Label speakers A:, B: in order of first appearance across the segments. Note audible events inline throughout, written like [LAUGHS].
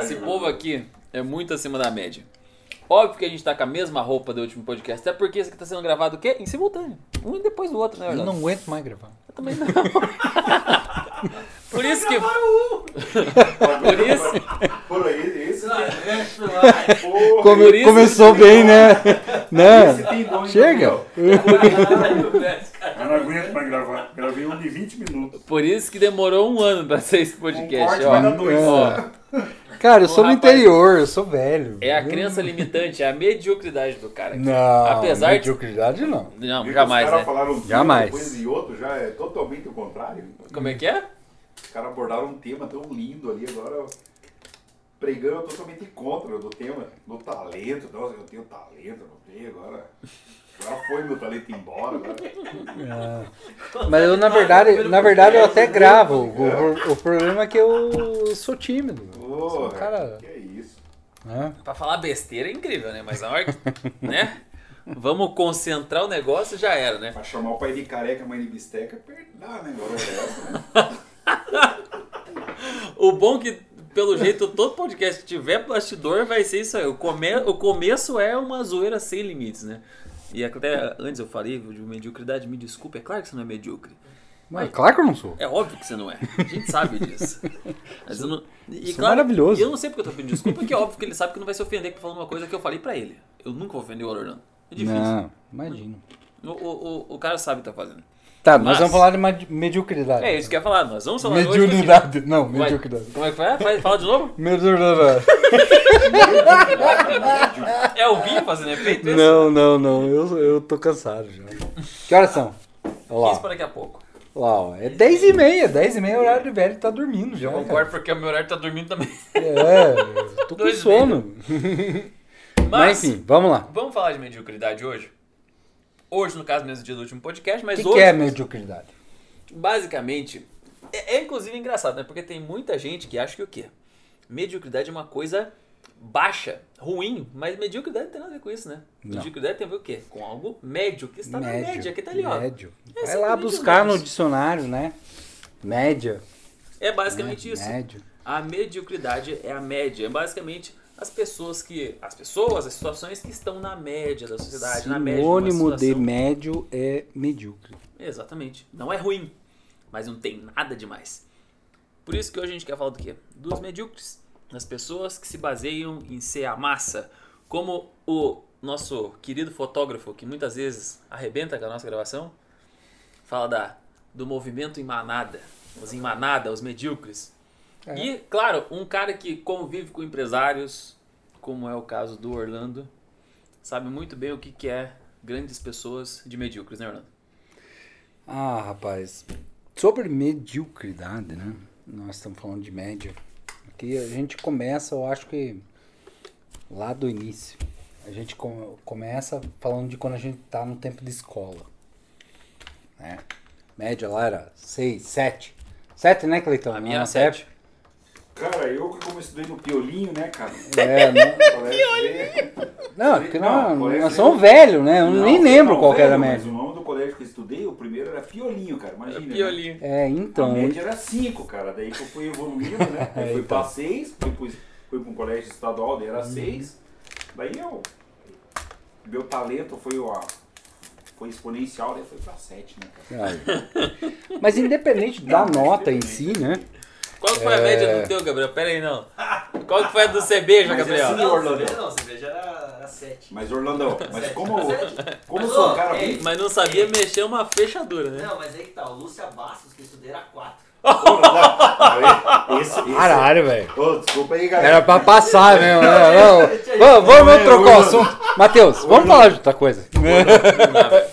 A: Esse povo aqui é muito acima da média. Óbvio que a gente tá com a mesma roupa do último podcast, até porque esse aqui tá sendo gravado o quê? Em simultâneo. Um depois do outro, né,
B: Eu
A: Orlando?
B: não aguento mais gravar.
A: Eu também não. [LAUGHS] Por isso que. Por isso.
C: Por aí, esse, porra,
B: Come-
A: Por isso-
B: começou bem, né? né? Chega. [LAUGHS]
C: Eu não aguento mais gravar. Gravei um de 20 minutos.
A: Por isso que demorou um ano pra ser esse podcast.
C: Um corte
A: ó.
C: dois.
B: É. [LAUGHS] Cara, eu sou do interior, eu sou velho.
A: É a crença limitante, é a mediocridade do cara. aqui.
B: Não,
A: Apesar de.
B: mediocridade não.
A: Não,
C: Viu que
A: jamais,
C: Os caras
A: né?
C: falaram um tema,
B: Jamais.
C: depois e outro já é totalmente o contrário.
A: Como é que é?
C: Os caras abordaram um tema tão lindo ali, agora pregando totalmente contra do tema, do talento. Nossa, eu tenho talento, não tenho, agora. Agora foi meu talento embora. Agora.
B: É. Mas eu, na verdade, na verdade, eu até gravo. O, o problema é que eu sou tímido. Eu sou um cara.
C: que é isso.
B: né?
A: Pra falar besteira é incrível, né? Mas na hora que. né? Vamos concentrar o negócio já era, né?
C: Pra chamar o pai de careca, a mãe de bisteca, perdá, né? Agora é essa, né? [LAUGHS]
A: O bom que, pelo jeito, todo podcast que tiver bastidor vai ser isso aí. O, come... o começo é uma zoeira sem limites, né? E até antes eu falei de mediocridade, me desculpe, é claro que você não é medíocre.
B: Mas claro que eu não sou.
A: É óbvio que você não é. A gente sabe disso. [LAUGHS] Mas eu não... E,
B: Isso é maravilhoso.
A: Eu não sei porque eu tô pedindo desculpa, porque é óbvio que ele sabe que não vai se ofender falando uma coisa que eu falei pra ele. Eu nunca vou ofender o Orlando. É difícil.
B: Não, imagina.
A: O, o, o, o cara sabe o que tá fazendo.
B: Tá, nós
A: Mas-
B: vamos falar de medi- mediocridade.
A: É isso que eu ia falar. Nós vamos falar hoje porque-
B: Mediunidade. Não,
A: Vai.
B: mediocridade.
A: Como é que foi? Fala de novo. [LAUGHS]
B: Mediocridade.
A: É o Vinha fazendo efeito? isso?
B: Não, não, não. Eu, eu tô cansado já. Que horas são? Olha
A: 15
B: lá.
A: para daqui a pouco.
B: Ó. É 10 e meia. 10 e meia é o horário do velho tá dormindo já.
A: Eu concordo porque o meu horário tá dormindo também.
B: É, tô com [LAUGHS]
A: Dois
B: sono.
A: Mas,
B: Mas enfim, vamos lá.
A: vamos falar de mediocridade hoje? Hoje, no caso, mesmo dia do último podcast,
B: O
A: mas
B: que,
A: hoje,
B: que é mediocridade?
A: basicamente, é, é inclusive engraçado, né? Porque tem muita gente que acha que o quê? Mediocridade é uma coisa baixa, ruim, mas mediocridade não tem nada a ver com isso, né?
B: Não.
A: Mediocridade tem a ver o quê? Com algo médio, que está na média, que tá ali, ó.
B: Médio.
A: É
B: Vai lá buscar no
A: médio.
B: dicionário, né? Média.
A: É basicamente isso.
B: Médio.
A: A mediocridade é a média. É basicamente as pessoas que. As pessoas, as situações que estão na média da sociedade, na média. de uma
B: Sinônimo de
A: situação.
B: médio é medíocre.
A: Exatamente. Não é ruim, mas não tem nada demais. Por isso que hoje a gente quer falar do quê? Dos medíocres. Das pessoas que se baseiam em ser a massa. Como o nosso querido fotógrafo, que muitas vezes arrebenta com a nossa gravação, fala da, do movimento em manada. Os em manada, os medíocres.
B: É.
A: E, claro, um cara que convive com empresários, como é o caso do Orlando, sabe muito bem o que, que é grandes pessoas de medíocres, né, Orlando?
B: Ah, rapaz. Sobre mediocridade, né? Nós estamos falando de média. Aqui a gente começa, eu acho que lá do início. A gente com- começa falando de quando a gente tá no tempo de escola. Né? Média lá era 6, 7. 7, né, Cleitão?
A: A minha era
B: nossa
A: 7.
C: Cara, eu que como estudei no Piolinho, né, cara?
B: É, [LAUGHS] não,
C: Piolinho!
B: não, porque
C: Não,
B: nós,
C: colégio-
B: nós somos velhos, né? Eu nem lembro qual que era a
C: Mas
B: média.
C: o nome do colégio que eu estudei, o primeiro era Piolinho, cara. Imagina. né?
A: Piolinho.
B: É,
C: A
B: então.
C: média era 5, cara. Daí que eu fui evoluindo, né? [LAUGHS] Aí
B: É,
C: fui
B: então.
C: pra 6, depois fui pra um colégio estadual, daí era 6. Daí eu. Meu talento foi, ó, foi exponencial, daí foi pra 7, né, cara?
B: Aí. Mas independente da nota em si, né?
A: Qual que foi a média do teu, Gabriel? Pera aí, não. Qual que foi a do CB, já,
C: Mas
A: Gabriel?
C: assim,
D: Não,
C: Orlando.
D: cerveja não, cerveja era, era 7.
C: Mas Orlandão, mas [LAUGHS] como, como
D: Mas,
C: sou um cara
D: é,
C: bem.
A: Mas não sabia mexer uma fechadura, né?
D: Não, mas aí que tá, o Lúcia Bastos, que eu estudei, era 4. [LAUGHS]
C: Esse, esse,
B: Caralho, velho.
C: Desculpa aí, galera.
B: Era pra passar mesmo, né? [LAUGHS] Não, Vamos, vamos trocar o assunto. Matheus, vamos falar de outra coisa.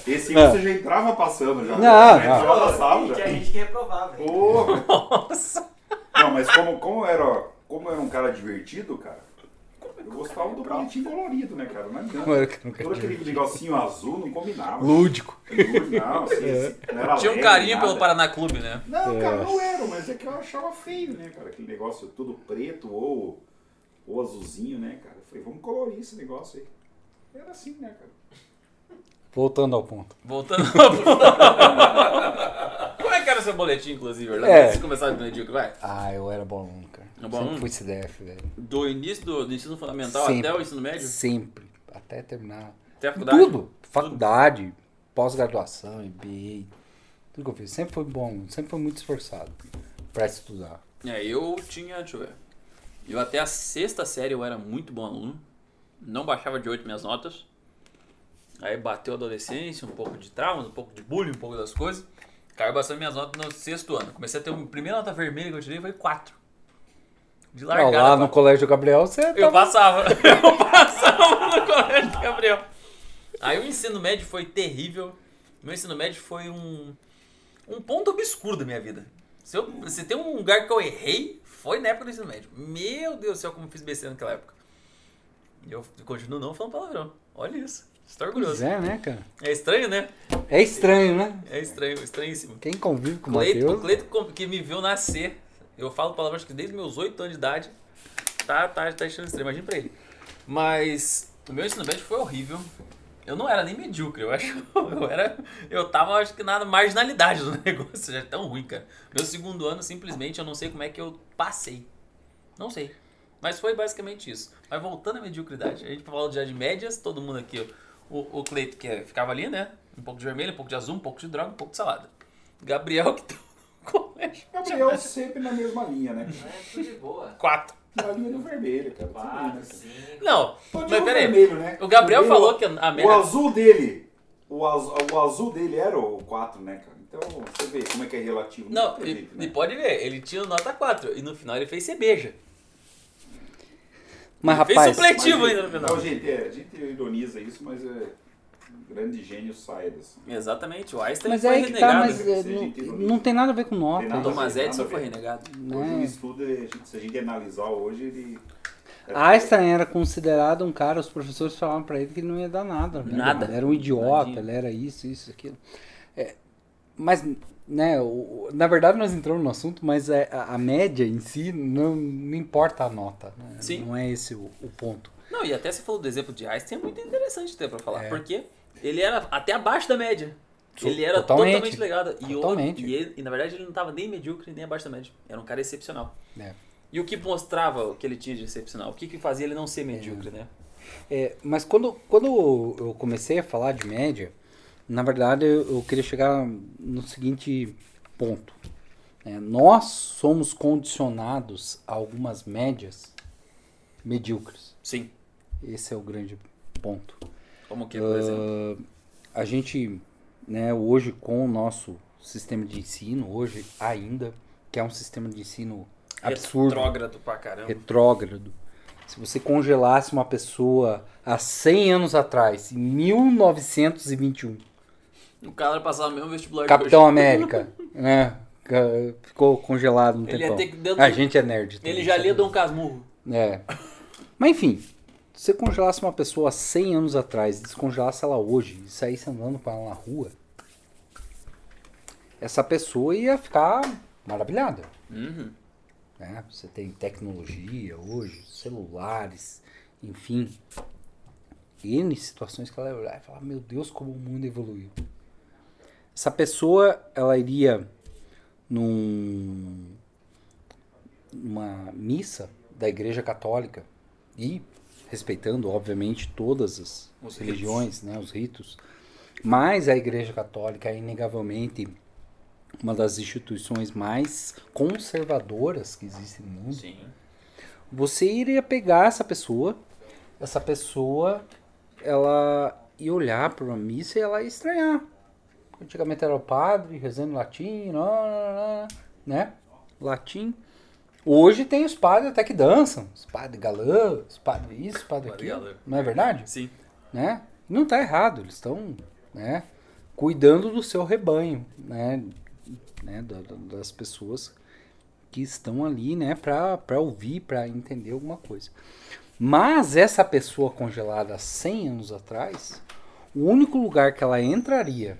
C: Esse você já entrava passando já.
B: Não,
C: já
B: não.
C: entrava passava
D: Tinha
C: já.
D: gente que reprovava. hein?
C: Mas como, como, era, como era um cara divertido, cara, eu gostava do boletim colorido, né, cara? Não adianta.
B: que eu nunca
C: Todo aquele negocinho azul não combinava.
B: Lúdico.
C: Não, assim, assim, não era
A: Tinha um carinho
C: nada.
A: pelo Paraná Clube, né?
C: Não, cara,
B: É.
C: não era, mas é que eu achava feio, né, cara? Aquele negócio tudo preto ou, ou azulzinho, né, cara? Eu falei, vamos colorir esse negócio aí. Era assim, né, cara?
B: Voltando ao ponto.
A: Voltando Como é [LAUGHS] era seu boletim, inclusive, Orlando?
B: É.
A: Antes de começar do medíocre, vai.
B: Ah, eu era bom aluno, cara.
A: É bom,
B: Sempre fui CDF, velho.
A: Do início do, do ensino fundamental
B: Sempre.
A: até o ensino médio?
B: Sempre. Até terminar.
A: Até a faculdade?
B: Tudo. Faculdade, pós-graduação, MBA. Tudo que eu fiz. Sempre foi bom. Sempre foi muito esforçado pra estudar.
A: É, eu tinha, deixa eu ver. Eu até a sexta série eu era muito bom aluno. Não baixava de 8 minhas notas. Aí bateu a adolescência, um pouco de trauma, um pouco de bullying, um pouco das coisas. Caiu bastante minhas notas no sexto ano. Comecei a ter a primeira nota vermelha que eu tirei foi 4. De largada.
B: lá no
A: quatro.
B: Colégio Gabriel, você
A: Eu
B: tava...
A: passava. [LAUGHS] Eu passava no colégio do Gabriel. Aí o ensino médio foi terrível. Meu ensino médio foi um, um ponto obscuro da minha vida. Se, eu, se tem um lugar que eu errei, foi na época do ensino médio. Meu Deus do céu, como eu fiz besteira naquela época. E eu continuo não falando palavrão. Olha isso. Estou
B: Pois
A: orgulhoso.
B: é, né, cara?
A: É estranho, né?
B: É estranho, né?
A: É estranho, estranhíssimo.
B: Quem convive com o
A: Cleito, o. Cleito que me viu nascer. Eu falo palavras que desde meus 8 anos de idade. Tá, tá, tá achando estranho, imagina pra ele. Mas o meu ensino médio foi horrível. Eu não era nem medíocre, eu acho. [LAUGHS] Eu era. Eu tava, acho que na marginalidade do [LAUGHS] negócio, já é tão ruim, cara. Meu segundo ano, simplesmente, eu não sei como é que eu passei. Não sei. Mas foi basicamente isso. Mas voltando à mediocridade, a gente falou já de médias, todo mundo aqui, o, o Cleito que é- ficava ali, né? Um pouco de vermelho, um pouco de azul, um pouco de droga, um pouco de salada. Gabriel que tá no colégio.
C: Gabriel sempre na mesma linha, né?
D: É tudo de boa.
A: Quatro.
C: Na linha do vermelho, cara.
D: Quatro,
C: né,
D: cinco.
A: Não,
C: cara?
A: mas
C: Pode
A: peraí.
C: vermelho, né?
A: O Gabriel
C: Vermelho,
A: falou que a
C: O
A: média.
C: azul dele, o azul, o azul dele era o 4, né, cara? Então você vê como é que é relativo.
A: Não,
C: tem
A: e,
C: jeito,
A: e
C: né?
A: pode ver, ele tinha nota 4 e no final ele fez cerveja.
B: Mas,
A: Fez
B: rapaz...
A: supletivo
C: Mas,
A: ainda no final.
C: Não, gente, é, a gente ironiza isso, mas é. Um grande gênio sai dessa.
A: Exatamente, o Einstein
B: Mas
A: foi
B: é aí que tá,
A: renegado.
B: mas é, não, não tem nada a ver com nota.
C: A
A: Thomas Edison foi renegado.
C: Hoje o
B: Né?
C: estudo, é- se a gente analisar hoje, ele. é-
B: Einstein era considerado um cara, os professores falavam pra ele que ele não ia dar nada. né?
A: Nada.
B: Ele era um idiota,
A: Nadinha.
B: ele era isso, isso, aquilo. É, mas, né, o- na verdade nós entramos no assunto, mas é, a, a média em si não, não importa a nota. né?
A: Sim.
B: Não é esse o, o ponto.
A: Não, e até você falou do exemplo de Einstein, é muito interessante ter pra falar,
B: É.
A: porque ele era até abaixo da média. Ele era
B: totalmente.
A: totalmente, legado. E, o-
B: Totalmente.
A: e, ele- e, na verdade ele não estava nem medíocre nem abaixo da média. Era um cara excepcional.
B: É.
A: E o que mostrava o que ele tinha de excepcional? O que, que fazia ele não ser medíocre, né?
B: É, mas quando, quando eu comecei a falar de média, na verdade eu, queria chegar no seguinte ponto. né? nós somos condicionados a algumas médias medíocres.
A: Sim.
B: Esse é o grande ponto.
A: Como que, por exemplo?
B: Ah, a gente, né, hoje com o nosso sistema de ensino, hoje ainda, que é um sistema de ensino absurdo,
A: Retrógrado pra caramba.
B: retrógrado. Se você congelasse uma pessoa há 100 anos atrás, em 1921,
A: O cara passava mesmo vestibular de
B: Capitão
A: hoje.
B: América, [LAUGHS] né? Ficou congelado no
A: Ele que dentro-
B: A gente é nerd.
A: Ele
B: também,
A: já
B: sabe?
A: lia Dom Casmurro.
B: É. Mas enfim, se você congelasse uma pessoa há 100 anos atrás, descongelasse ela hoje e saísse andando com ela na rua, essa pessoa ia ficar maravilhada.
A: Uhum.
B: né? Você tem tecnologia hoje, celulares, enfim. N situações que ela ia olhar e falar, meu Deus, como o mundo evoluiu. Essa pessoa, ela iria num, numa missa da igreja católica e respeitando, obviamente, todas as
A: Os
B: religiões, né, os ritos. Mas a igreja católica é inegavelmente uma das instituições mais conservadoras que existem no mundo.
A: Sim.
B: Você iria pegar essa pessoa, essa pessoa, ela ia olhar para uma missa e ela ia estranhar. Antigamente era o padre rezando latim, né? Latim. Hoje tem os padres até que dançam. Os padres galã, os padres isso, os padres
A: Padre
B: aquilo. Não é verdade?
A: Sim.
B: né? Não está errado, eles estão, né, cuidando do seu rebanho, né, né, da- da- das pessoas que estão ali, né, para ouvir, para entender alguma coisa. Mas essa pessoa congelada há 100 anos atrás, o único lugar que ela entraria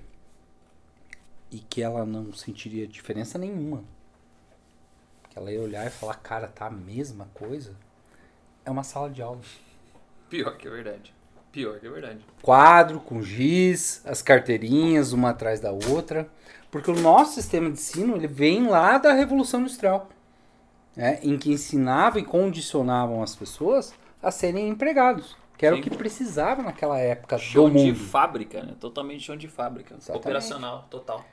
B: e que ela não sentiria diferença nenhuma, que ela ia olhar e falar, cara, tá a mesma coisa, é uma sala de aula.
A: Pior que é verdade. Pior que é verdade.
B: quadro com giz, as carteirinhas uma atrás da outra, porque o nosso sistema de ensino ele vem lá da Revolução Industrial. né, em que ensinavam e condicionavam as pessoas a serem empregados, que era
A: Sim.
B: o que precisava naquela época
A: Chão
B: do
A: de
B: mundo.
A: fábrica, né? Totalmente chão de fábrica.
B: Exatamente.
A: Operacional, total.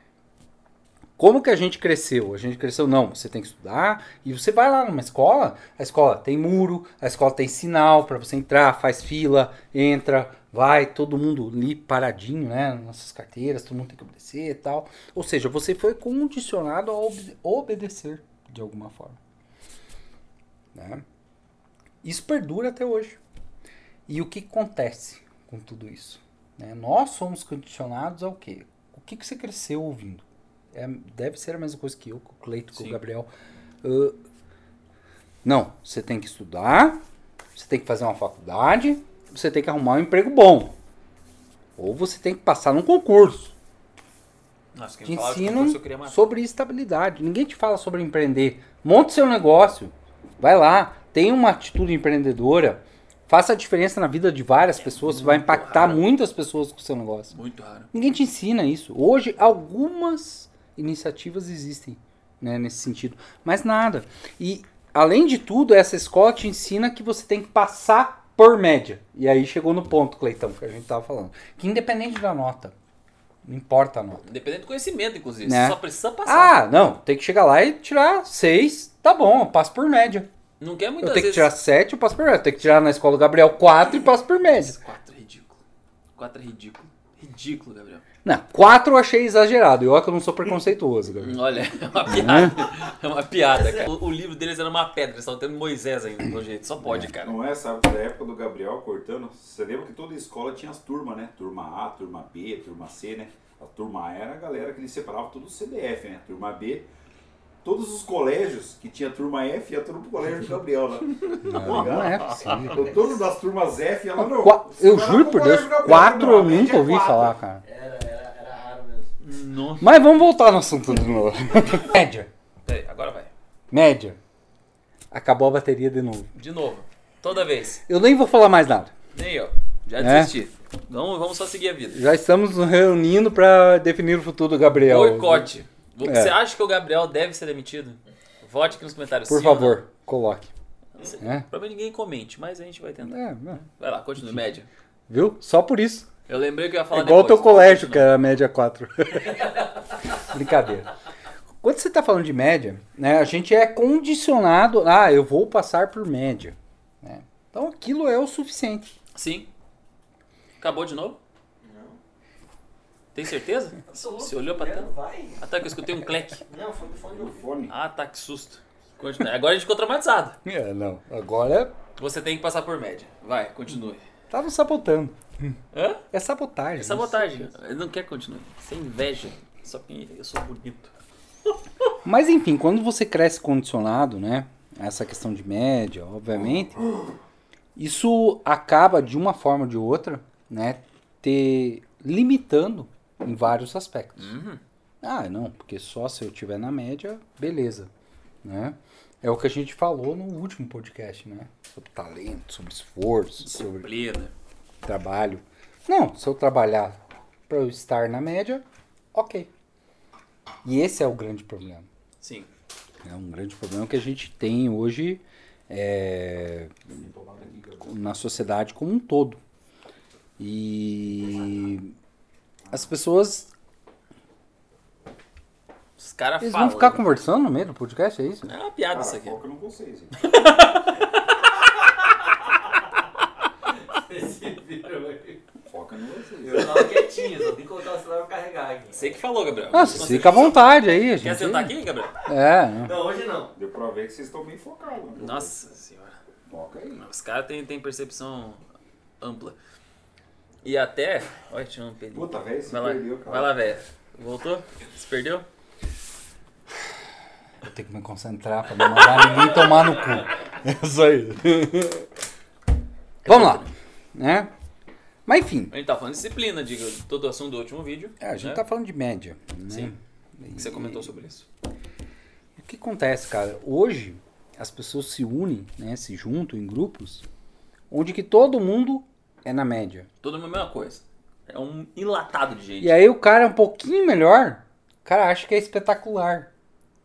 B: Como que a gente cresceu? A gente cresceu, não, você tem que estudar e você vai lá numa escola, a escola tem muro, a escola tem sinal para você entrar, faz fila, entra, vai, todo mundo ali paradinho, né, nossas carteiras, todo mundo tem que obedecer e tal. Ou seja, você foi condicionado a obede- obedecer de alguma forma. Né? Isso perdura até hoje. E o que acontece com tudo isso? né? Nós somos condicionados ao quê? O que, que você cresceu ouvindo? É, deve ser a mesma coisa que eu, com o Cleito, com o
A: Sim.
B: Gabriel. Ah, não, você tem que estudar, você tem que fazer uma faculdade, você tem que arrumar um emprego bom. Ou você tem que passar num concurso.
A: Nossa, quem
B: Te
A: de concurso matar.
B: sobre estabilidade. Ninguém te fala sobre empreender. Monte seu negócio. Vai lá. Tenha uma atitude empreendedora. Faça a diferença na vida de várias pessoas. Você vai impactar
A: raro.
B: muitas pessoas com o seu negócio.
A: Muito raro.
B: Ninguém te ensina isso. Hoje, algumas iniciativas existem né, nesse sentido, mas nada. E, além de tudo, essa escola te ensina que você tem que passar por média. E aí chegou no ponto, Cleitão, que a gente tava falando. Que independente da nota, não importa a nota.
A: Independente do conhecimento, inclusive.
B: Né?
A: Você só precisa passar.
B: Ah, não, tem que chegar lá e tirar seis, tá bom, eu passo por média.
A: Não quer muitas
B: eu tenho que
A: vezes.
B: tirar sete, eu passo por média. Eu tenho que tirar na escola do Gabriel quatro e passo por média.
A: Quatro é ridículo. Quatro é ridículo. Ridículo, Gabriel.
B: Não, quatro eu achei exagerado. E olha que eu não sou preconceituoso, Gabriel. [LAUGHS]
A: Olha, é uma piada. É uma piada, cara. O, o livro deles era uma pedra, eles estavam tendo Moisés ainda, no jeito. Só pode, cara.
C: Não é, sabe, da época do Gabriel cortando, você lembra que toda escola tinha as turmas, né? Turma A, turma B, turma C, né? A turma A era a galera que eles separavam tudo CDF, né? Turma B, todos os colégios que tinha turma F ia tudo pro colégio do Gabriel, né?
B: Não, não é possível.
C: Então, todos das turmas F ia lá no.
B: Qua- Eu
C: lá
B: juro por Deus,
C: do Gabriel,
B: quatro
C: não,
B: eu nunca
C: é
B: ouvi falar, cara.
D: Era, era.
A: Nossa.
B: Mas vamos voltar no assunto de novo. [LAUGHS] Média.
A: Peraí, agora vai.
B: Média. Acabou a bateria de novo.
A: De novo. Toda vez.
B: Eu nem vou falar mais nada.
A: Nem eu. Já
B: É?
A: desisti. Vamos, vamos só seguir a vida.
B: Já estamos nos reunindo pra definir o futuro do Gabriel.
A: Boicote.
B: É.
A: Você acha que o Gabriel deve ser demitido? Vote aqui nos comentários.
B: Por
A: sim ou
B: favor, coloque.
A: não.
B: É.
A: Provavelmente ninguém comente, mas a gente vai tentar.
B: É, é.
A: Vai lá, continue. Média.
B: viu? Só por isso.
A: Eu lembrei que eu ia
B: É
A: falar
B: igual o
A: depois.
B: teu colégio, que
A: Continua.
B: era a média 4. [LAUGHS] Brincadeira. Quando você está falando de média, né, a gente é condicionado. Ah, eu vou passar por média. né? Então aquilo é o suficiente.
A: Sim. Acabou de novo?
D: Não.
A: Tem certeza? [LAUGHS]
D: Absoluto.
A: Você olhou pra
D: Não,
A: tela?
D: Vai.
A: Até que eu escutei um cleque.
D: Não, foi do fone do
C: fone.
A: Ah, tá, que susto. Continue. Agora a gente ficou traumatizado.
B: É, não. Agora
A: Você tem que passar por média. Vai, continue.
B: Tava sabotando.
A: Hã?
B: É sabotagem.
A: É sabotagem. Ele não quer continuar. Sem inveja. Só que eu sou bonito. [LAUGHS]
B: Mas enfim, quando você cresce condicionado, né? Essa questão de média, obviamente, isso acaba de uma forma ou de outra, né? Te limitando em vários aspectos.
A: Uhum.
B: Ah, não, porque só se eu tiver na média, beleza, né? É o que a gente falou no último podcast, né? Sobre talento, sobre esforço, sobre
A: Disciplina.
B: trabalho. Não, se eu trabalhar para eu estar na média, ok. E esse é o grande problema.
A: Sim.
B: É um grande problema que a gente tem hoje é, na sociedade como um todo. E as pessoas
A: Os caras
B: eles
A: falam.
B: vão ficar conversando no meio do podcast, é isso?
A: É uma piada
C: Cara,
A: isso aqui.
C: foca no vocês. hein?
D: Vocês se viram aí.
C: Foca no vocês.
D: Eu tava quietinho, só tem que colocar o celular pra carregar aqui.
A: Você que falou, Gabriel.
B: Ah,
A: Você-
B: fica à vontade aí, a gente.
A: Quer sentar aqui, Gabriel?
B: É, né?
D: Não, hoje não.
C: Deu pra ver que vocês estão bem focados. né?
A: Nossa senhora.
C: Foca aí.
A: Os caras têm, têm percepção ampla. E até. Olha, tinha um pelinho.
C: Puta, velho, se
A: Vai lá,
C: perdeu, cara.
A: vai lá, velho. Voltou? Se perdeu?
B: Eu tenho que me concentrar pra não mandar ninguém tomar no cu. É isso aí. Vamos lá, né? Mas enfim,
A: A gente tá falando de disciplina, diga, todo o assunto do último vídeo.
B: é, a gente
A: né?
B: tá falando de média. Né?
A: Sim. Você comentou sobre isso.
B: O que acontece, cara? Hoje as pessoas se unem, né? Se juntam em grupos, onde que todo mundo é na média.
A: Tudo a mesma coisa. É um enlatado de gente.
B: E aí o cara é um pouquinho melhor, o cara acha que é espetacular.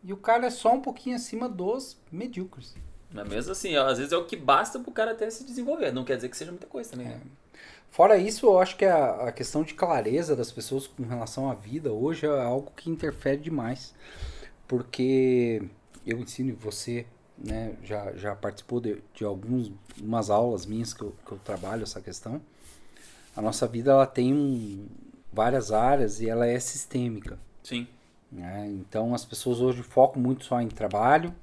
B: E o cara é só um pouquinho acima dos medíocres.
A: Mas mesmo assim, ó, às vezes é o que basta pro cara até se desenvolver. Não quer dizer que seja muita coisa também. né?
B: Fora isso, eu acho que a, a questão de clareza das pessoas com relação à vida hoje é algo que interfere demais. Porque eu ensino e você né, já, já participou de, de algumas aulas minhas que eu, que eu trabalho essa questão. A nossa vida ela tem um, várias áreas e ela é sistêmica.
A: Sim.
B: Né? Então as pessoas hoje focam muito só em trabalho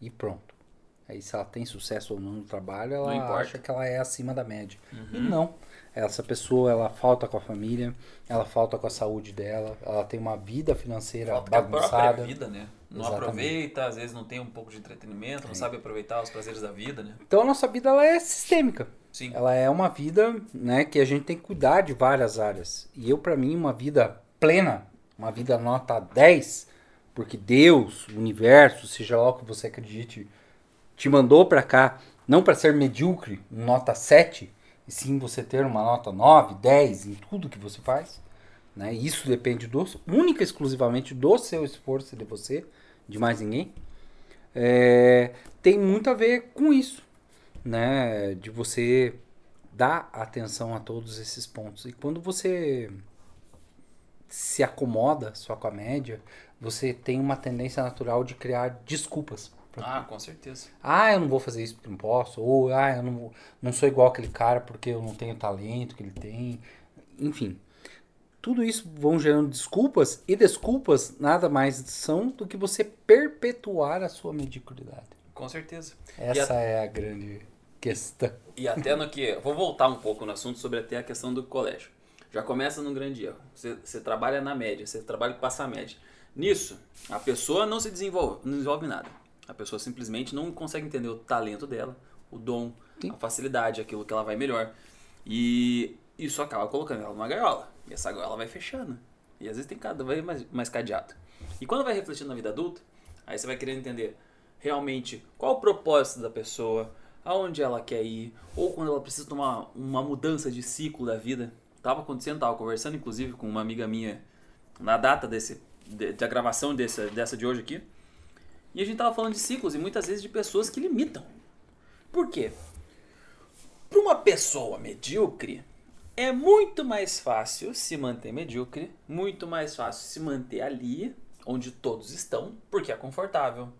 B: e pronto. Aí se ela tem sucesso ou não no trabalho, ela.
A: Uhum.
B: acha que ela é acima da média. E não. Essa pessoa, ela falta com a família, ela falta com a saúde dela, ela tem uma vida financeira
A: Falta com a própria
B: bagunçada.
A: vida, né? Não
B: Exatamente.
A: aproveita, às vezes não tem um pouco de entretenimento, não sabe aproveitar os prazeres da vida, né?
B: Então a nossa vida ela é sistêmica.
A: Sim.
B: Ela é uma vida, né, que a gente tem que cuidar de várias áreas. E eu, pra mim, uma vida plena, uma vida nota 10, porque Deus, o universo, seja lá o que você acredite, te mandou pra cá, não pra ser medíocre, nota 7, e sim você ter uma nota 9, 10 em tudo que você faz. Né? Isso depende do, única e exclusivamente do seu esforço de você, de mais ninguém. É, tem muito a ver com isso né, de você dar atenção a todos esses pontos. E quando você se acomoda só com a média, você tem uma tendência natural de criar desculpas.
A: Ah, com certeza.
B: Ah, eu não vou fazer isso porque não posso. Ou, ah, eu não, não sou igual aquele cara porque eu não tenho o talento que ele tem. Enfim. Tudo isso vão gerando desculpas. E desculpas nada mais são do que você perpetuar a sua mediocridade.
A: Com certeza.
B: Essa é a grande questão.
A: E até no que. Vou voltar um pouco no assunto sobre até a questão do colégio. Já começa num grande erro. Você, você trabalha na média, você trabalha com passar a média. Nisso, a pessoa não se desenvolve, não desenvolve nada. A pessoa simplesmente não consegue entender o talento dela, o dom,
B: Sim.
A: a facilidade, aquilo que ela vai melhor. E isso acaba colocando ela numa gaiola. E essa gaiola vai fechando. E às vezes tem cada vez mais, mais cadeado. E quando vai refletindo na vida adulta, aí você vai querendo entender realmente qual o propósito da pessoa, aonde ela quer ir, ou quando ela precisa tomar uma mudança de ciclo da vida. Tava acontecendo, tava conversando inclusive com uma amiga minha na data desse, de- da gravação dessa, dessa de hoje aqui. E a gente tava falando de ciclos e muitas vezes de pessoas que limitam. Por quê? Para uma pessoa medíocre, é muito mais fácil se manter medíocre, muito mais fácil se manter ali, onde todos estão, porque é confortável.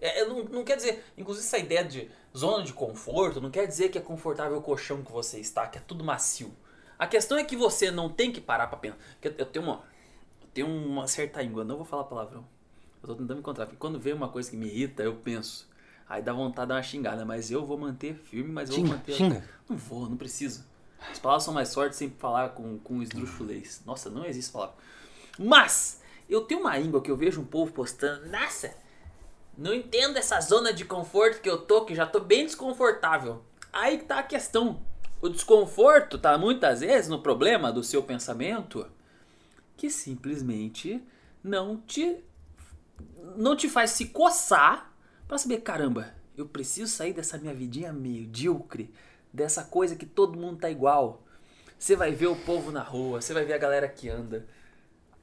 A: É, é, não, não quer dizer, inclusive essa ideia de zona de conforto, não quer dizer que é confortável o colchão que você está, que é tudo macio. A questão é que você não tem que parar pra pensar. Eu tenho uma, eu tenho uma certa íngua, não vou falar palavrão. Eu tô tentando me encontrar, porque quando vem uma coisa que me irrita, eu penso. Aí dá vontade de dar uma xingada, mas eu vou manter firme, mas eu vou
B: Xinga,
A: manter.
B: xinga.
A: Não vou, não preciso. As palavras são mais fortes sem falar com, com esdrúxulez. Nossa, não existe palavra. Mas, eu tenho uma íngua que eu vejo um povo postando. Nossa, não entendo essa zona de conforto que eu tô, que já tô bem desconfortável. Aí que tá a questão. O desconforto tá muitas vezes no problema do seu pensamento que simplesmente não te não te faz se coçar pra saber, caramba, eu preciso sair dessa minha vidinha medíocre, dessa coisa que todo mundo tá igual. Você vai ver o povo na rua, você vai ver a galera que anda.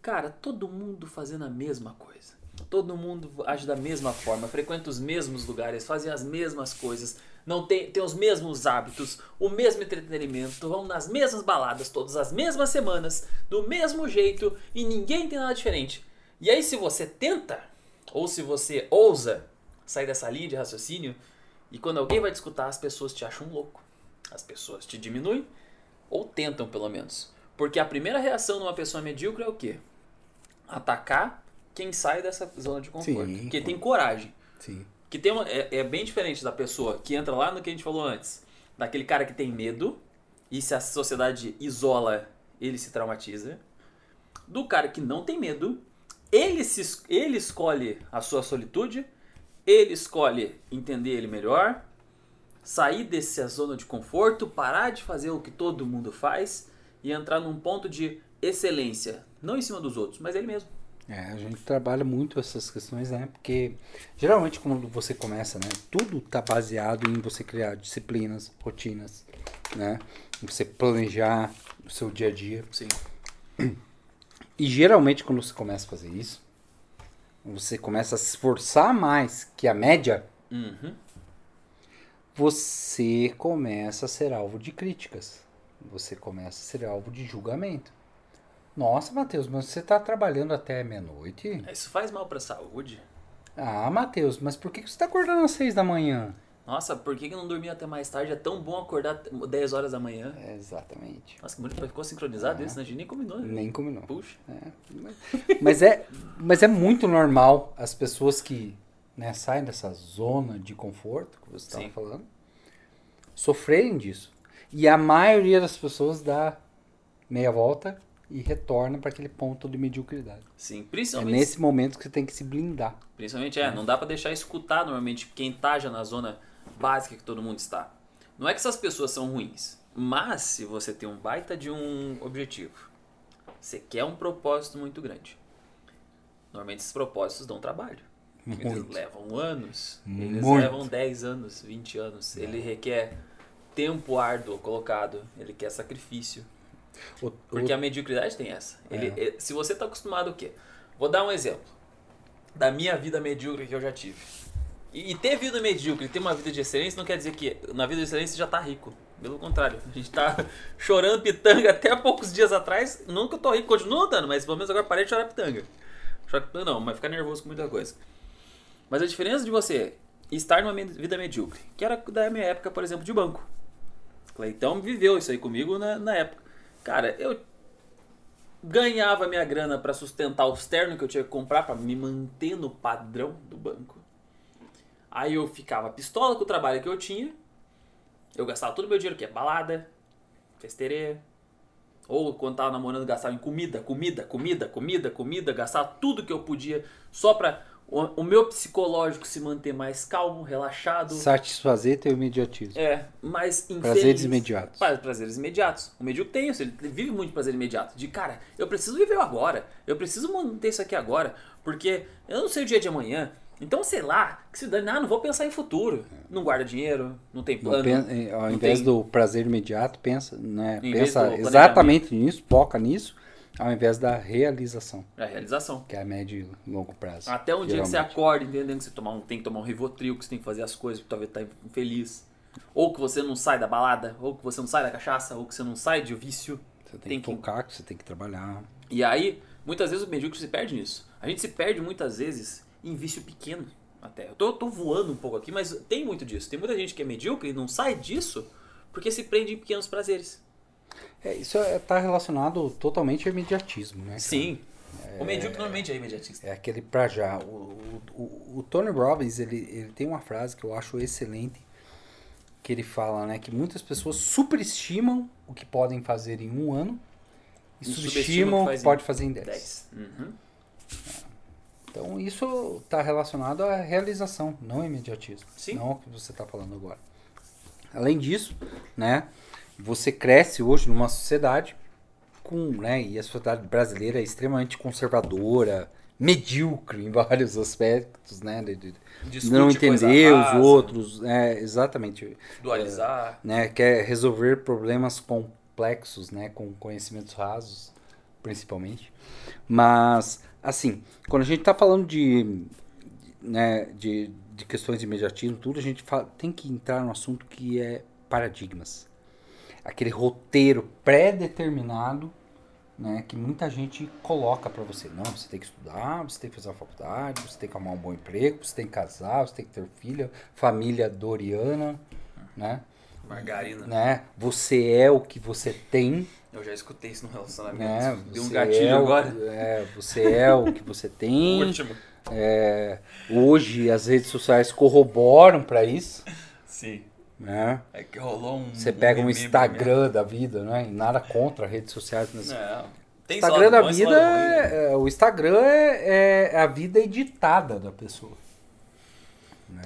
A: Cara, todo mundo fazendo a mesma coisa. Todo mundo age da mesma forma, frequenta os mesmos lugares, fazem as mesmas coisas, não tem, tem os mesmos hábitos, o mesmo entretenimento, vão nas mesmas baladas todas as mesmas semanas, do mesmo jeito e ninguém tem nada diferente. E aí, se você tenta, ou se você ousa sair dessa linha de raciocínio, e quando alguém vai te escutar, as pessoas te acham louco. As pessoas te diminuem, ou tentam pelo menos. Porque a primeira reação de uma pessoa medíocre é o quê? Atacar quem sai dessa zona de conforto.
B: Sim.
A: que tem coragem.
B: Sim.
A: Que tem uma, é, é bem diferente da pessoa que entra lá no que a gente falou antes. Daquele cara que tem medo, e se a sociedade isola, ele se traumatiza. Do cara que não tem medo, ele, se, ele escolhe a sua solitude, ele escolhe entender ele melhor, sair dessa zona de conforto, parar de fazer o que todo mundo faz e entrar num ponto de excelência. Não em cima dos outros, mas ele mesmo.
B: É, a gente trabalha muito essas questões, né? Porque geralmente quando você começa, né? Tudo tá baseado em você criar disciplinas, rotinas, né? Em você planejar o seu dia a dia.
A: Sim.
B: E geralmente quando você começa a fazer isso, você começa a se esforçar mais que a média,
A: Uhum.
B: você começa a ser alvo de críticas. Você começa a ser alvo de julgamento. Nossa, Matheus, mas você está trabalhando até meia-noite?
A: Isso faz mal pra saúde.
B: Ah, Matheus, mas por que você está acordando às seis da manhã?
A: Nossa, por que não dormi até mais tarde? É tão bom acordar 10 horas da manhã.
B: Exatamente.
A: Nossa, que bonito, ficou sincronizado
B: É.
A: isso, né? A gente nem combinou. né?
B: Nem combinou.
A: Puxa.
B: É, mas, é, mas é muito normal as pessoas que né, saem dessa zona de conforto que você estava falando sofrerem disso. E a maioria das pessoas dá meia volta e retorna para aquele ponto de mediocridade.
A: Sim,
B: É
A: principalmente,
B: nesse momento que você tem que se blindar.
A: principalmente é, não dá pra deixar escutar normalmente quem tá já na zona básica que todo mundo está. Não é que essas pessoas são ruins, mas se você tem um baita de um objetivo, você quer um propósito muito grande. Normalmente esses propósitos dão trabalho. Eles
B: Muito.
A: levam anos, eles
B: Muito.
A: levam 10 anos, 20 anos. Ele requer tempo árduo colocado, ele quer sacrifício.
B: O-
A: Porque
B: o-
A: a mediocridade tem essa. Ele,
B: É.
A: eh, se você tá acostumado o quê? Vou dar um exemplo da minha vida medíocre que eu já tive. E, e ter vida medíocre, ter uma vida de excelência não quer dizer que na vida de excelência você já tá rico. Pelo contrário, a gente tá [LAUGHS] chorando pitanga até há poucos dias atrás. Que eu tô rico, continuo andando, mas pelo menos agora parei de chorar pitanga. Chorar pitanga não, mas ficar nervoso com muita coisa. Mas a diferença de você estar numa vida medíocre, que era da minha época, por exemplo, de banco. Cleitão viveu isso aí comigo na, na época. Cara, eu ganhava minha grana pra sustentar os ternos que eu tinha que comprar pra me manter no padrão do banco. Aí eu ficava pistola com o trabalho que eu tinha. Eu gastava todo o meu dinheiro que é balada, festeirê. Ou quando tava namorando, gastava em comida, comida, comida, comida, comida, gastava tudo que eu podia só pra o, o meu psicológico se manter mais calmo, relaxado.
B: Satisfazer teu imediatismo.
A: É, mas infeliz.
B: Prazeres imediatos.
A: Pra- Prazeres imediatos. O medíocre tem isso, ele vive muito prazer imediato. De cara, eu preciso viver agora. Eu preciso manter isso aqui agora. Porque eu não sei o dia de amanhã. Então, sei lá, que se dane, ah, não vou pensar em futuro. Não guarda dinheiro, não tem plano.
B: eh, ao
A: não
B: invés
A: tem-
B: do prazer imediato, pensa, né,
A: Em
B: pensa exatamente nisso, foca nisso, ao invés da realização,
A: É a realização.
B: que é a médio e longo prazo.
A: Até um dia que você
B: geralmente.
A: acorda entendendo que você tomar um- tem que tomar um Rivotril, que você tem que fazer as coisas, que talvez tá infeliz. Ou que você não sai da balada, ou que você não sai da cachaça, ou que você não sai de vício.
B: Você tem,
A: tem
B: que
A: que-
B: focar, que você tem que trabalhar.
A: E aí, muitas vezes o medíocre se perde nisso. A gente se perde muitas vezes em vício pequeno até. Eu tô, tô voando um pouco aqui, mas tem muito disso. Tem muita gente que é medíocre e não sai disso porque se prende em pequenos prazeres.
B: É, isso está relacionado totalmente ao imediatismo, né? cara?
A: Sim. O medíocre normalmente é imediatista.
B: É aquele pra já. O, o, o- Tony Robbins, ele, ele tem uma frase que eu acho excelente, que ele fala, né, que muitas pessoas superestimam o que podem fazer em um ano e,
A: E subestimam o que
B: pode fazer em 10.
A: 10. Uhum.
B: Então isso está relacionado à realização, não ao imediatismo.
A: Sim.
B: Não ao que você está falando agora. Além disso, né, você cresce hoje numa sociedade com, né, e a sociedade brasileira é extremamente conservadora, medíocre em vários aspectos, né, de, de não entender os
A: rasa,
B: outros, é, exatamente,
A: Dualizar.
B: né, quer resolver problemas complexos, né, com conhecimentos rasos, principalmente. Mas, assim, quando a gente está falando de, né, de, de questões de imediatismo, tudo, a gente fala- tem que entrar no assunto que é paradigmas. Aquele roteiro pré-determinado, né, que muita gente coloca para você. Não, você tem que estudar, você tem que fazer uma faculdade, você tem que arrumar um bom emprego, você tem que casar, você tem que ter filha, família doriana, né?
A: Margarina.
B: né? Você é o que você tem,
A: Eu já escutei isso no relacionamento.
B: né?
A: Deu um gatilho
B: é o-
A: agora.
B: é, você é o que você tem. [LAUGHS]
A: Último.
B: É, hoje as redes sociais corroboram para isso,
A: Sim.
B: Né?
A: É que rolou um.
B: Você pega um Instagram da vida, né? E nada contra redes sociais, mas
A: Não. Tem
B: Instagram da vida,
A: né?
B: é, é- o Instagram é, é a vida editada da pessoa.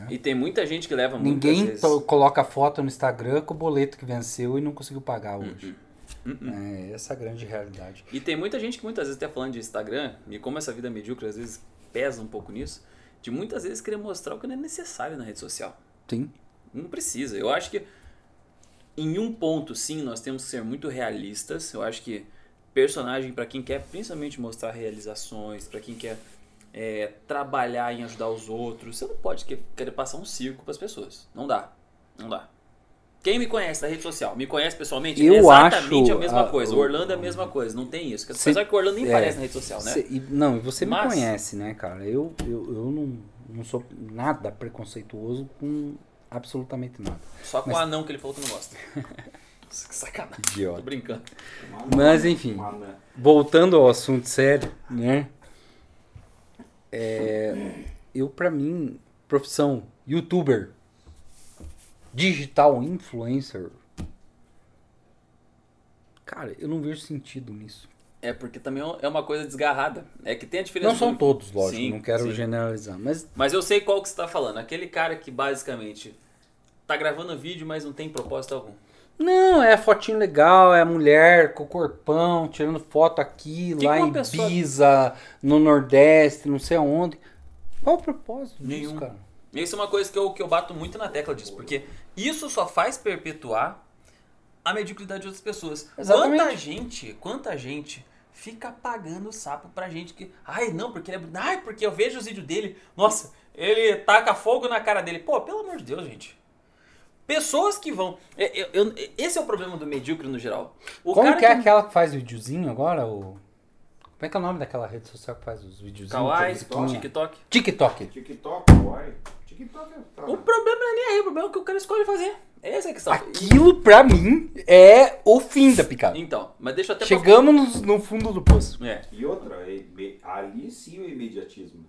A: E tem muita gente que leva
B: Ninguém
A: vezes...
B: coloca foto no Instagram com o boleto que venceu e não conseguiu pagar
A: Uhum.
B: hoje. É essa a grande realidade.
A: E tem muita gente que muitas vezes até falando de Instagram, e como essa vida medíocre às vezes pesa um pouco nisso, de muitas vezes querer mostrar o que não é necessário na rede social.
B: Sim.
A: Não precisa. Eu acho que em um ponto, sim, nós temos que ser muito realistas. Eu acho que personagem, para quem quer principalmente mostrar realizações, para quem quer é, trabalhar em ajudar os outros. Você não pode que- querer passar um circo para as pessoas. Não dá. Não dá. Quem me conhece na rede social, me conhece pessoalmente,
B: Eu
A: é exatamente
B: acho
A: a mesma
B: a-
A: coisa. O Orlando é a mesma coisa, não tem isso.
B: Cê-
A: Apesar que o Orlando nem
B: é,
A: aparece na rede social, né?
B: Cê- não, e você
A: Mas-
B: me conhece, né, cara? Eu, eu, eu não, não sou nada preconceituoso com absolutamente nada.
A: Só com
B: Mas-
A: o anão que ele falou que não gosta. [LAUGHS] Nossa, que sacanagem. Tô
B: Idiota.
A: brincando.
B: Mas, enfim. Voltando ao assunto sério, né? É, eu, pra mim, profissão youtuber, digital influencer, cara, eu não vejo sentido nisso.
A: É porque também é uma coisa desgarrada. É que tem a diferença.
B: Não são
A: do-
B: todos, lógico,
A: Sim,
B: não quero
A: sim.
B: generalizar, mas
A: Mas eu sei qual que você tá falando. Aquele cara que basicamente tá gravando vídeo, mas não tem propósito algum.
B: Não, é fotinho legal, é a mulher com o corpão, tirando foto aqui,
A: Que
B: lá em
A: pessoa-
B: Ibiza, no Nordeste, não sei aonde. Qual o propósito disso,
A: Nenhum.
B: cara?
A: Isso é uma coisa que eu, que eu bato muito na tecla disso, porque isso só faz perpetuar a mediocridade de outras pessoas.
B: Exatamente.
A: Quanta gente, quanta gente fica pagando sapo pra gente que, ai não, porque ele é, ai, porque eu vejo os vídeos dele, nossa, ele taca fogo na cara dele. Pô, pelo amor de Deus, gente. Pessoas que vão. é, eu- eu- esse é o problema do medíocre no geral. O
B: Como
A: cara
B: que é aquela que faz videozinho agora? O... Como é que é o nome daquela rede social que faz os videozinhos?
A: Kawaii? TikTok.
B: TikTok.
C: TikTok. TikTok é.
A: O problema não é nem aí, o problema é o que o cara escolhe fazer. Essa é a questão.
B: Aquilo, pra mim, é o fim da picada.
A: Então, mas deixa eu até
B: Chegamos no, no fundo do poço.
A: É,
C: E outra, é ali sim o imediatismo.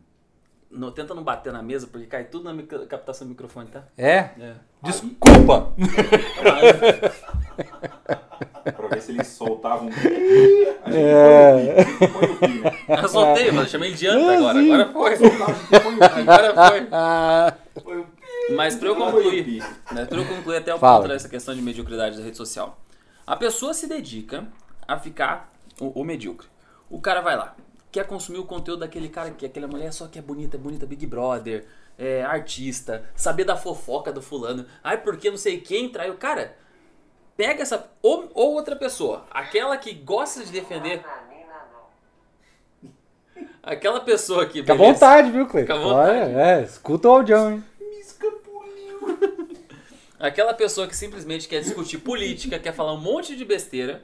A: não, tenta não bater na mesa porque cai tudo na micro- captação do microfone, tá?
B: É?
A: É.
B: Desculpa! [LAUGHS]
C: Pra ver se eles soltavam. [LAUGHS] A gente
B: É.
C: põe o pi, né?
A: Eu soltei, mano. Chamei de anta agora.
B: sim.
A: Agora foi. Agora foi. [LAUGHS] Mas pra eu concluir, né, pra eu concluir até o ponto dessa questão de mediocridade da rede social. A pessoa se dedica a ficar o, o medíocre. O cara vai lá, quer consumir o conteúdo daquele cara que aquela mulher só que é bonita, bonita Big Brother, é artista, saber da fofoca do fulano. Ai, porque não sei quem traiu. Cara, pega essa. Ou, ou outra pessoa, aquela que gosta de defender. Aquela pessoa que.
B: fica à vontade, viu, Cleiton?
A: Fica à vontade.
B: Olha, é, escuta o audião, hein?
A: Aquela pessoa que simplesmente quer discutir política, quer falar um monte de besteira.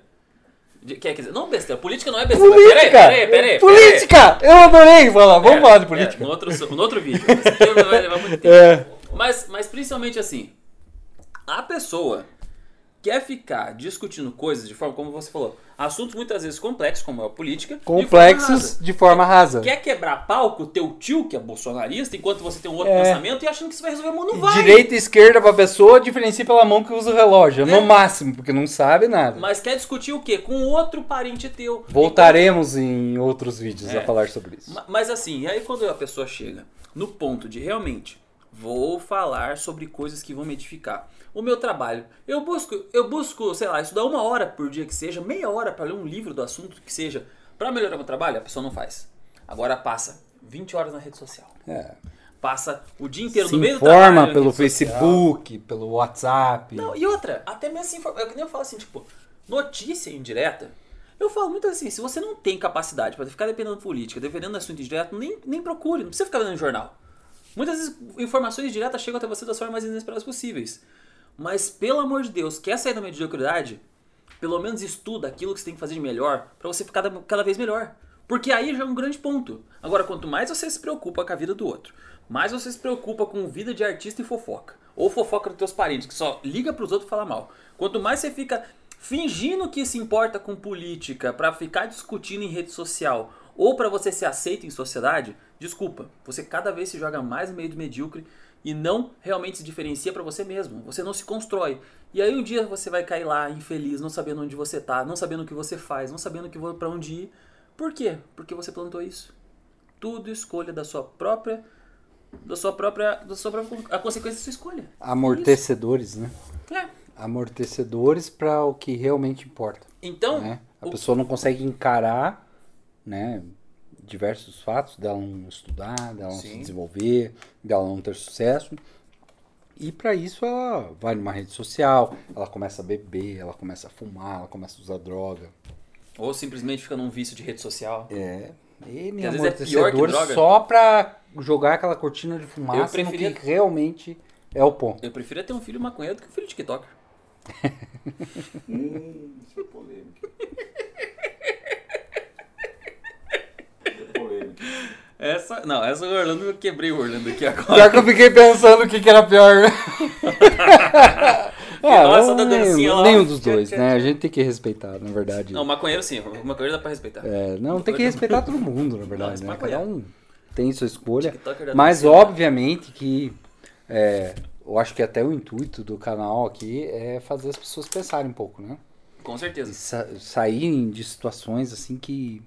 A: De- quer, quer dizer, não besteira, política não é besteira.
B: Política!
A: Peraí, peraí, peraí.
B: política! Eu adorei falar, vamos
A: É,
B: falar de
A: é,
B: política.
A: no, outro, no outro vídeo. Vai levar muito tempo.
B: É.
A: Mas, mas principalmente assim, a pessoa quer ficar discutindo coisas de forma, como você falou, assuntos muitas vezes complexos, como é a política. de forma
B: Complexos
A: rasa.
B: de forma rasa.
A: Quer quebrar pau com o teu tio, que é bolsonarista, enquanto você tem um outro
B: É.
A: pensamento e achando que isso vai resolver mundo. Não vai!
B: Direita e esquerda pra pessoa, diferencia pela mão que usa o relógio.
A: É.
B: No máximo, porque não sabe nada.
A: Mas quer discutir o quê? Com outro parente teu.
B: Voltaremos em outros vídeos
A: É.
B: a falar sobre isso.
A: Ma- Mas assim, aí quando a pessoa chega no ponto de realmente vou falar sobre coisas que vão me edificar. O meu trabalho, eu busco, eu busco, sei lá, estudar uma hora por dia que seja, meia hora para ler um livro do assunto que seja, para melhorar meu trabalho, a pessoa não faz. Agora passa 20 horas na rede social.
B: É.
A: Passa o dia inteiro
B: Se
A: no meio do
B: informa
A: trabalho.
B: pelo
A: rede social.
B: Facebook, pelo WhatsApp.
A: Não, e outra, até mesmo assim, é que nem eu falo assim, tipo, notícia indireta. Eu falo muito assim, se você não tem capacidade para ficar dependendo de política, defendendo assunto indireto, nem, nem procure, não precisa ficar vendo jornal. Muitas vezes informações diretas chegam até você das formas mais inesperadas possíveis. Mas, pelo amor de Deus, quer sair da mediocridade? Pelo menos estuda aquilo que você tem que fazer de melhor para você ficar da- cada vez melhor. Porque aí já é um grande ponto. Agora, quanto mais você se preocupa com a vida do outro, mais você se preocupa com vida de artista e fofoca, ou fofoca dos teus parentes, que só liga pros outros falar mal. Quanto mais você fica fingindo que se importa com política para ficar discutindo em rede social, ou para você ser aceito em sociedade, desculpa, você cada vez se joga mais no meio do medíocre e não realmente se diferencia para você mesmo. Você não se constrói. E aí um dia você vai cair lá infeliz, não sabendo onde você tá, não sabendo o que você faz, não sabendo que para onde ir. Por quê? Porque você plantou isso. Tudo escolha da sua própria da sua própria da sua própria a consequência da sua escolha.
B: Amortecedores, né?
A: É.
B: Amortecedores para o que realmente importa.
A: Então,
B: né? A
A: o-
B: pessoa não consegue encarar, né, diversos fatos dela não estudar, dela não se
A: Sim.
B: desenvolver, dela não ter sucesso. E para isso ela vai numa rede social, ela começa a beber, ela começa a fumar, ela começa a usar droga.
A: ou simplesmente fica num vício de rede social.
B: É,
A: é pior que
B: amortecedor
A: droga.
B: só pra jogar aquela cortina de fumaça
A: Eu preferia-
B: no que realmente é o ponto.
A: Eu preferia ter um filho maconheiro do que um filho TikToker. [LAUGHS]
C: Hum, isso é polêmica. Isso é polêmica.
A: Essa. Não, essa o Orlando eu quebrei o Orlando aqui agora.
B: Pior que eu fiquei pensando o que, que era pior. é, [LAUGHS]
A: Nossa, da dancinha
B: nenhum,
A: lá.
B: nenhum dos dois, né? A gente tem que respeitar, na verdade.
A: Não, maconheiro sim, maconheiro dá pra respeitar.
B: É, não, tem que respeitar todo mundo, na verdade,
A: esse
B: né? Cada um tem sua escolha. Mas
A: dancinha.
B: obviamente que é, eu acho que até o intuito do canal aqui é fazer as pessoas pensarem um pouco, né?
A: Com certeza.
B: Sa saírem de situações assim que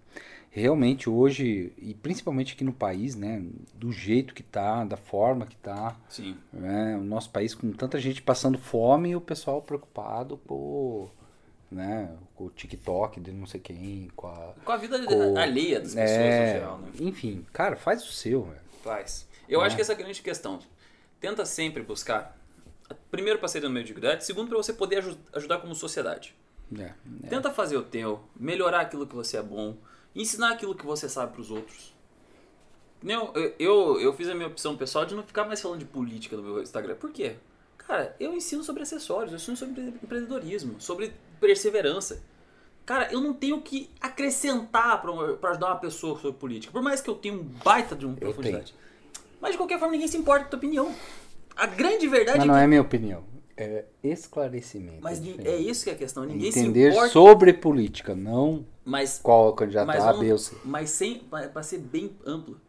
B: realmente hoje, e principalmente aqui no país, né? Do jeito que tá, da forma que tá,
A: Sim.
B: né? O nosso país com tanta gente passando fome e o pessoal preocupado com, né? Com o TikTok de não sei quem, com a...
A: Com a vida
B: com-
A: alheia das pessoas
B: é,
A: no geral, né?
B: Enfim, cara, faz o seu, velho.
A: Faz. Eu
B: É.
A: acho que essa é a grande questão. Tenta sempre buscar, primeiro para ser da mediocridade, segundo para você poder aju- ajudar como sociedade.
B: É, é.
A: Tenta fazer o teu, melhorar aquilo que você é bom, ensinar aquilo que você sabe para os outros. Eu, eu, eu, fiz a minha opção pessoal de não ficar mais falando de política no meu Instagram. Por quê? Cara, eu ensino sobre acessórios, eu ensino sobre empreendedorismo, sobre perseverança. Cara, eu não tenho que acrescentar para ajudar uma pessoa sobre política. Por mais que eu tenha um baita de uma
B: Eu
A: profundidade. Mas de qualquer forma, ninguém se importa com a tua opinião. A grande verdade
B: Mas
A: é
B: não
A: que.
B: é minha opinião. É esclarecimento.
A: Mas
B: é
A: é isso que é a questão. Ninguém se
B: Entender
A: importa.
B: sobre política, não
A: Mas
B: qual é o candidato
A: Mas,
B: A,
A: vamos-
B: B ou C.
A: mas sem, para ser bem amplo,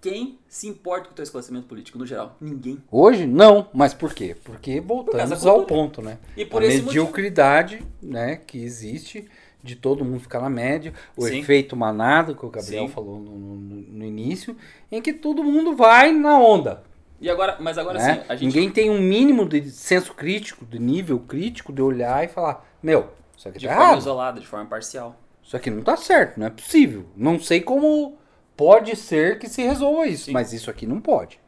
A: quem se importa com o teu esclarecimento político no geral? Ninguém.
B: Hoje, não. Mas por quê? Porque voltamos
A: da
B: ao ponto, né?
A: E por
B: a mediocridade né, que existe de todo mundo ficar na média, o
A: Sim.
B: efeito manado, que o Gabriel
A: Sim.
B: falou no, no- no início, em que todo mundo vai na onda.
A: E agora, mas agora
B: né?
A: sim, a gente
B: Ninguém tem um mínimo de senso crítico, de nível crítico, de olhar e falar, meu, isso aqui
A: de
B: tá
A: forma
B: errado.
A: isolada, de forma parcial.
B: Isso aqui não tá certo, não é possível. Não sei como pode ser que se resolva isso,
A: Sim.
B: mas isso aqui não pode.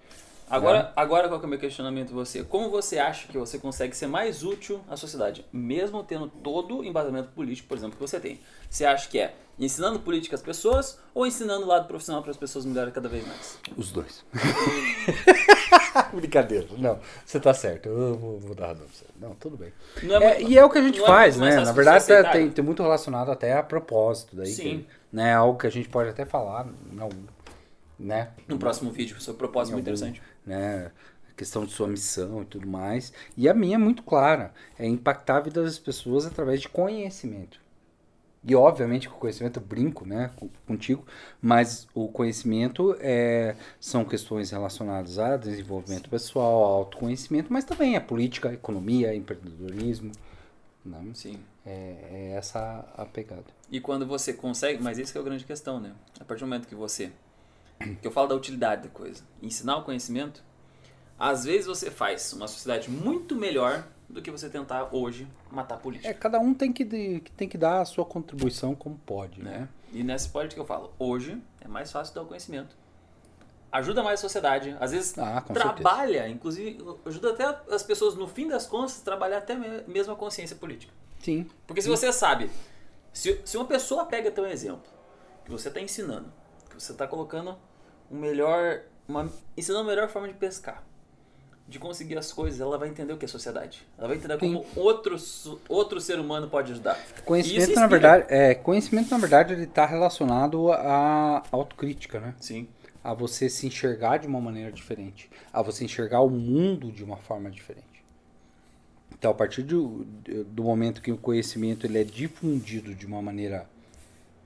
A: Agora, agora qual que é o meu questionamento você? Como você acha que você consegue ser mais útil à sociedade, mesmo tendo todo o embasamento político, por exemplo, que você tem? Você acha que é ensinando política às pessoas ou ensinando o lado profissional para as pessoas melhorarem cada vez mais?
B: Os dois. [LAUGHS] Brincadeira. Não, você tá certo. Eu vou, vou dar razão pra você. Não, tudo bem.
A: Não
B: É,
A: muito-
B: e é o que a gente
A: é
B: faz, né? Na
A: de
B: verdade,
A: aceitado?
B: tem, tem muito relacionado até a propósito daí.
A: Sim.
B: Que, né, algo que a gente pode até falar, não, né?
A: No próximo vídeo, sobre propósito muito
B: algum-
A: interessante.
B: Né? A questão de sua missão e tudo mais. E a minha é muito clara. É impactar a vida das pessoas através de conhecimento. E obviamente com o conhecimento eu brinco, né, contigo, mas o conhecimento é, são questões relacionadas a desenvolvimento pessoal, a autoconhecimento, mas também a política, a economia, empreendedorismo. Né?
A: Sim.
B: É, é essa a pegada.
A: E quando você consegue, mas isso que é a grande questão, né? A partir do momento que você, que eu falo da utilidade da coisa, ensinar o conhecimento, às vezes você faz uma sociedade muito melhor do que você tentar hoje matar a política.
B: É, cada um tem que, de- tem que dar a sua contribuição como pode, né?
A: né? E nessa política que eu falo, hoje é mais fácil dar o conhecimento. Ajuda mais a sociedade, às vezes
B: Ah,
A: trabalha, inclusive ajuda até as pessoas no fim das contas trabalhar até me- mesmo a consciência política.
B: Sim.
A: Porque se você sabe, se, se uma pessoa pega teu exemplo, que você está ensinando, que você está colocando um melhor, uma, ensinando a melhor forma de pescar, de conseguir as coisas, ela vai entender o que é sociedade. Ela vai entender como outro, outro ser humano pode ajudar.
B: Conhecimento, na verdade, é, conhecimento, na verdade, ele está relacionado à autocrítica, né?
A: Sim.
B: A você se enxergar de uma maneira diferente. A você enxergar o mundo de uma forma diferente. Então, a partir do, do momento que o conhecimento ele é difundido de uma maneira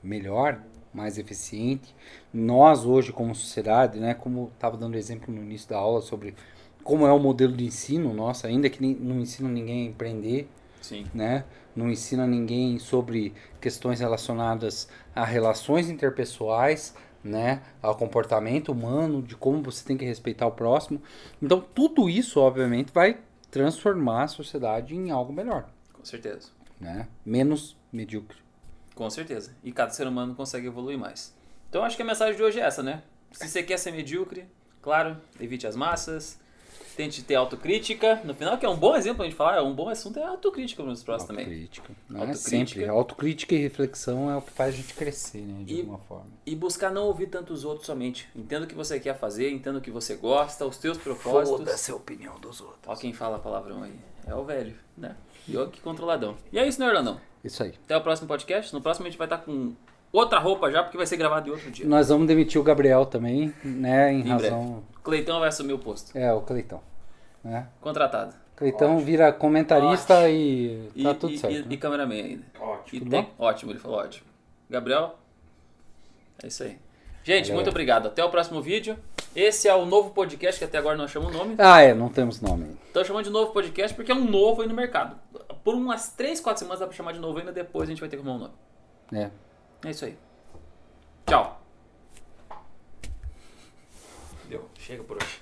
B: melhor, mais eficiente, nós hoje como sociedade, né, como estava dando exemplo no início da aula sobre como é o modelo de ensino nosso, ainda que não ensina ninguém a empreender,
A: Sim.
B: né? Não ensina ninguém sobre questões relacionadas a relações interpessoais, né? Ao comportamento humano, de como você tem que respeitar o próximo. Então, tudo isso, obviamente, vai transformar a sociedade em algo melhor,
A: Com certeza.
B: né? Menos medíocre.
A: Com certeza. E cada ser humano consegue evoluir mais. Então acho que a mensagem de hoje é essa, né? Se você quer ser medíocre, claro, evite as massas. Tente ter autocrítica. No final, que é um bom exemplo a gente falar, é um bom assunto é autocrítica nos próximos também.
B: Autocrítica. Não é
A: Autocrítica.
B: sempre. Autocrítica e reflexão é o que faz a gente crescer, né? De
A: E-
B: alguma forma.
A: E buscar não ouvir tantos outros somente. Entenda o que você quer fazer, entenda o que você gosta, os teus propósitos.
B: a opinião dos outros.
A: Ó quem fala palavrão aí. É o velho, né? E ó que controladão. E é isso, né, Orlandão?
B: Isso aí.
A: Até o próximo podcast. No próximo a gente vai estar com outra roupa já, porque vai ser gravado em outro dia.
B: Nós vamos demitir o Gabriel também, né? Em
A: Em
B: razão.
A: Cleitão vai assumir o posto.
B: É, o Cleitão. Né?
A: Contratado.
B: Cleitão vira comentarista e
A: E,
B: tá tudo
A: e,
B: certo.
A: e,
B: né?
A: e cameraman ainda.
C: Ótimo.
A: E
B: Tudo
A: tem-
B: bom?
A: Ótimo, ele falou ótimo. Gabriel, é isso aí. Gente,
B: Valeu.
A: muito obrigado. Até o próximo vídeo. Esse é o novo podcast, que até agora não chamamos o nome.
B: Ah, é, não temos nome.
A: Estou chamando de novo podcast porque é um novo aí no mercado. Por umas 3, 4 semanas dá pra chamar de novo ainda, depois a gente vai ter que arrumar um nome.
B: É.
A: É isso aí. Tchau. Deu. Chega por hoje.